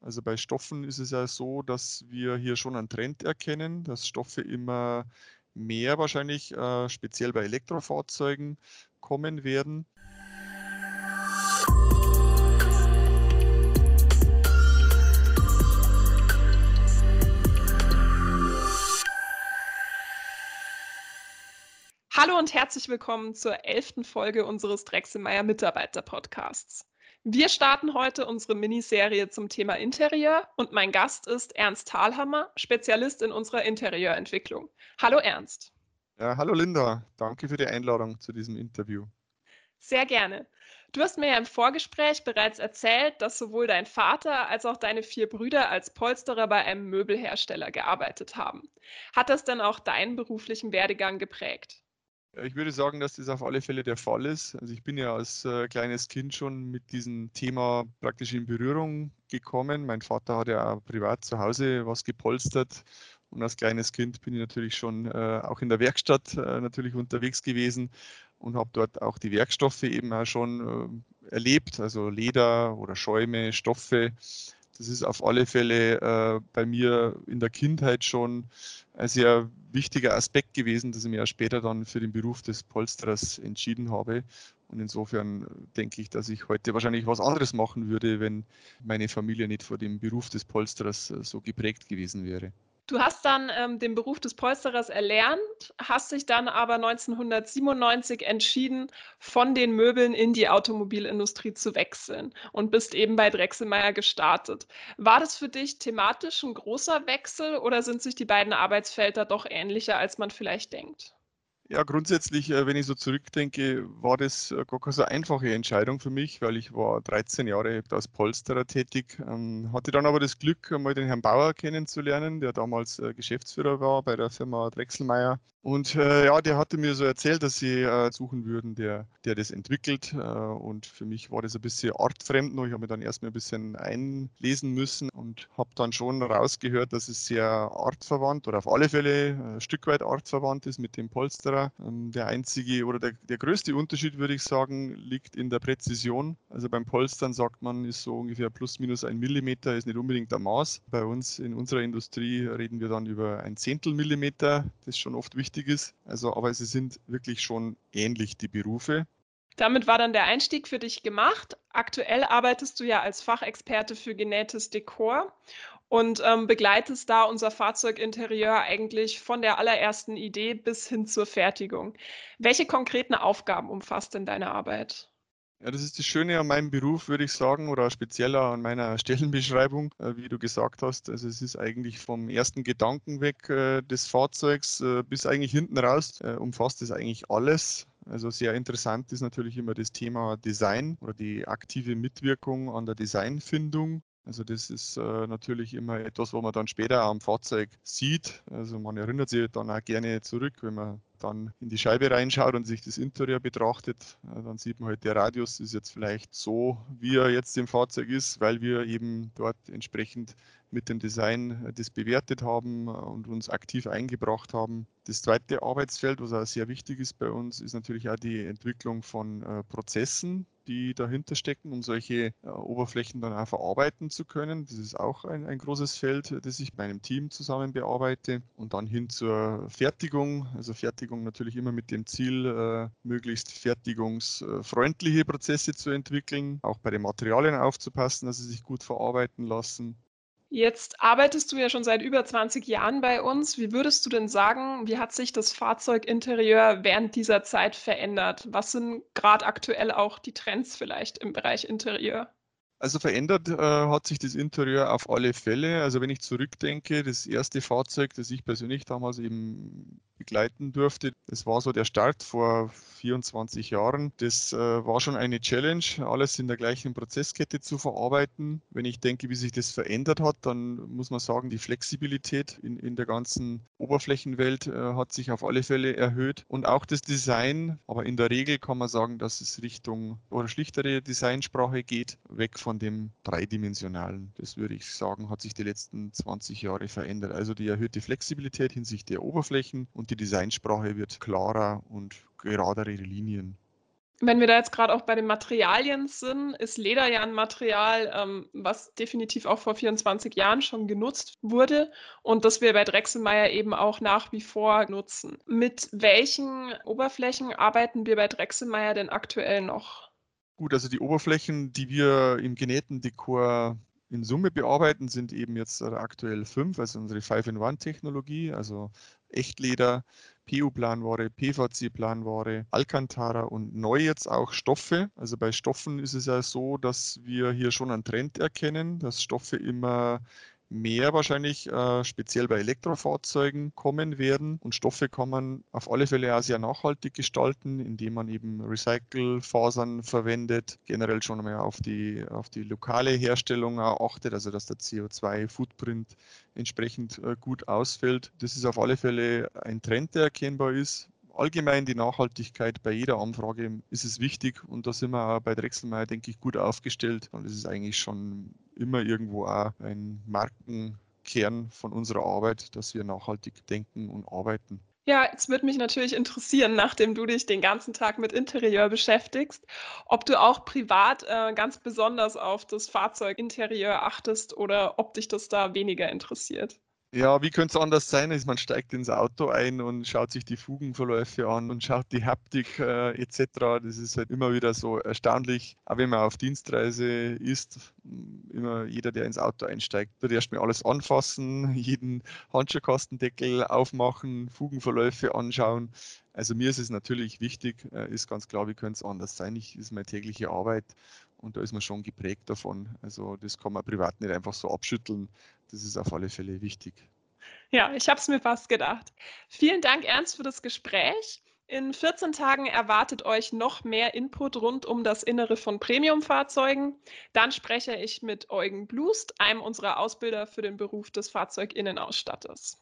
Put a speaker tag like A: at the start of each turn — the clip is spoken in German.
A: Also bei Stoffen ist es ja so, dass wir hier schon einen Trend erkennen, dass Stoffe immer mehr wahrscheinlich äh, speziell bei Elektrofahrzeugen kommen werden.
B: Hallo und herzlich willkommen zur elften Folge unseres Drechselmeier Mitarbeiter Podcasts. Wir starten heute unsere Miniserie zum Thema Interieur und mein Gast ist Ernst Thalhammer, Spezialist in unserer Interieurentwicklung. Hallo Ernst.
A: Ja, hallo Linda, danke für die Einladung zu diesem Interview.
B: Sehr gerne. Du hast mir ja im Vorgespräch bereits erzählt, dass sowohl dein Vater als auch deine vier Brüder als Polsterer bei einem Möbelhersteller gearbeitet haben. Hat das denn auch deinen beruflichen Werdegang geprägt?
A: Ich würde sagen, dass das auf alle Fälle der Fall ist. Also ich bin ja als äh, kleines Kind schon mit diesem Thema praktisch in Berührung gekommen. Mein Vater hat ja auch privat zu Hause was gepolstert und als kleines Kind bin ich natürlich schon äh, auch in der Werkstatt äh, natürlich unterwegs gewesen und habe dort auch die Werkstoffe eben auch schon äh, erlebt, also Leder oder Schäume, Stoffe. Das ist auf alle Fälle äh, bei mir in der Kindheit schon ein sehr wichtiger Aspekt gewesen, dass ich mich auch später dann für den Beruf des Polsterers entschieden habe. Und insofern denke ich, dass ich heute wahrscheinlich was anderes machen würde, wenn meine Familie nicht vor dem Beruf des Polsterers äh, so geprägt gewesen wäre.
B: Du hast dann ähm, den Beruf des Polsterers erlernt, hast dich dann aber 1997 entschieden, von den Möbeln in die Automobilindustrie zu wechseln und bist eben bei Drechselmeier gestartet. War das für dich thematisch ein großer Wechsel oder sind sich die beiden Arbeitsfelder doch ähnlicher, als man vielleicht denkt?
A: Ja, grundsätzlich, äh, wenn ich so zurückdenke, war das äh, gar keine so einfache Entscheidung für mich, weil ich war 13 Jahre als Polsterer tätig, ähm, hatte dann aber das Glück, mal den Herrn Bauer kennenzulernen, der damals äh, Geschäftsführer war bei der Firma Drechselmeier. Und ja, der hatte mir so erzählt, dass sie suchen würden, der, der das entwickelt. Und für mich war das ein bisschen artfremd noch. Ich habe mich dann erstmal ein bisschen einlesen müssen und habe dann schon rausgehört, dass es sehr artverwandt oder auf alle Fälle ein Stück weit artverwandt ist mit dem Polsterer. Ähm, der einzige oder der, der größte Unterschied, würde ich sagen, liegt in der Präzision. Also beim Polstern sagt man, ist so ungefähr plus minus ein Millimeter, ist nicht unbedingt der Maß. Bei uns in unserer Industrie reden wir dann über ein Zehntel Millimeter. Das schon oft wichtig wichtig ist. Also, aber sie sind wirklich schon ähnlich, die Berufe.
B: Damit war dann der Einstieg für dich gemacht. Aktuell arbeitest du ja als Fachexperte für genähtes Dekor und ähm, begleitest da unser Fahrzeuginterieur eigentlich von der allerersten Idee bis hin zur Fertigung. Welche konkreten Aufgaben umfasst denn deine Arbeit?
A: Ja, das ist das Schöne an meinem Beruf, würde ich sagen, oder spezieller an meiner Stellenbeschreibung, äh, wie du gesagt hast. Also es ist eigentlich vom ersten Gedanken weg äh, des Fahrzeugs äh, bis eigentlich hinten raus, umfasst es eigentlich alles. Also sehr interessant ist natürlich immer das Thema Design oder die aktive Mitwirkung an der Designfindung. Also das ist äh, natürlich immer etwas, wo man dann später am Fahrzeug sieht. Also man erinnert sich dann auch gerne zurück, wenn man dann in die Scheibe reinschaut und sich das Interieur betrachtet, äh, dann sieht man halt, der Radius ist jetzt vielleicht so, wie er jetzt im Fahrzeug ist, weil wir eben dort entsprechend mit dem Design äh, das bewertet haben äh, und uns aktiv eingebracht haben. Das zweite Arbeitsfeld, was auch sehr wichtig ist bei uns, ist natürlich auch die Entwicklung von Prozessen, die dahinter stecken, um solche äh, Oberflächen dann auch verarbeiten zu können. Das ist auch ein, ein großes Feld, das ich mit meinem Team zusammen bearbeite. Und dann hin zur Fertigung. Also Fertigung natürlich immer mit dem Ziel, äh, möglichst fertigungsfreundliche Prozesse zu entwickeln, auch bei den Materialien aufzupassen, dass sie sich gut verarbeiten lassen.
B: Jetzt arbeitest du ja schon seit über 20 Jahren bei uns. Wie würdest du denn sagen, wie hat sich das Fahrzeuginterieur während dieser Zeit verändert? Was sind gerade aktuell auch die Trends vielleicht im Bereich Interieur?
A: Also verändert äh, hat sich das Interieur auf alle Fälle. Also wenn ich zurückdenke, das erste Fahrzeug, das ich persönlich damals eben begleiten durfte, das war so der Start vor 24 Jahren. Das äh, war schon eine Challenge, alles in der gleichen Prozesskette zu verarbeiten. Wenn ich denke, wie sich das verändert hat, dann muss man sagen, die Flexibilität in, in der ganzen Oberflächenwelt äh, hat sich auf alle Fälle erhöht und auch das Design. Aber in der Regel kann man sagen, dass es Richtung oder schlichtere Designsprache geht, weg von dem dreidimensionalen. Das würde ich sagen, hat sich die letzten 20 Jahre verändert. Also die erhöhte Flexibilität hinsichtlich der Oberflächen und die Designsprache wird klarer und geradere Linien.
B: Wenn wir da jetzt gerade auch bei den Materialien sind, ist Leder ja ein Material, ähm, was definitiv auch vor 24 Jahren schon genutzt wurde und das wir bei Drechselmeier eben auch nach wie vor nutzen. Mit welchen Oberflächen arbeiten wir bei Drechselmeier denn aktuell noch?
A: Gut, also die Oberflächen, die wir im genähten Dekor in Summe bearbeiten, sind eben jetzt aktuell fünf, also unsere Five-in-One-Technologie, also Echtleder, PU-Planware, PVC-Planware, Alcantara und neu jetzt auch Stoffe. Also bei Stoffen ist es ja so, dass wir hier schon einen Trend erkennen, dass Stoffe immer mehr wahrscheinlich äh, speziell bei Elektrofahrzeugen kommen werden. Und Stoffe kann man auf alle Fälle auch sehr nachhaltig gestalten, indem man eben Recycle-Fasern verwendet, generell schon einmal auf die, auf die lokale Herstellung achtet, also dass der CO2-Footprint entsprechend äh, gut ausfällt. Das ist auf alle Fälle ein Trend, der erkennbar ist allgemein die Nachhaltigkeit bei jeder Anfrage ist es wichtig und da sind wir auch bei Drechselmeier, denke ich, gut aufgestellt und es ist eigentlich schon immer irgendwo auch ein Markenkern von unserer Arbeit, dass wir nachhaltig denken und arbeiten.
B: Ja, jetzt würde mich natürlich interessieren, nachdem du dich den ganzen Tag mit Interieur beschäftigst, ob du auch privat äh, ganz besonders auf das Fahrzeuginterieur achtest oder ob dich das da weniger interessiert.
A: Ja, wie könnte es anders sein? Ist, man steigt ins Auto ein und schaut sich die Fugenverläufe an und schaut die Haptik äh, etc. Das ist halt immer wieder so erstaunlich. Auch wenn man auf Dienstreise ist, immer jeder, der ins Auto einsteigt, wird erstmal alles anfassen, jeden Handschuhkastendeckel aufmachen, Fugenverläufe anschauen. Also mir ist es natürlich wichtig, äh, ist ganz klar, wie könnte es anders sein? Ich ist meine tägliche Arbeit und da ist man schon geprägt davon. Also das kann man privat nicht einfach so abschütteln. Das ist auf alle Fälle wichtig.
B: Ja, ich habe es mir fast gedacht. Vielen Dank, Ernst, für das Gespräch. In 14 Tagen erwartet euch noch mehr Input rund um das Innere von Premiumfahrzeugen. Dann spreche ich mit Eugen Blust, einem unserer Ausbilder für den Beruf des Fahrzeuginnenausstatters.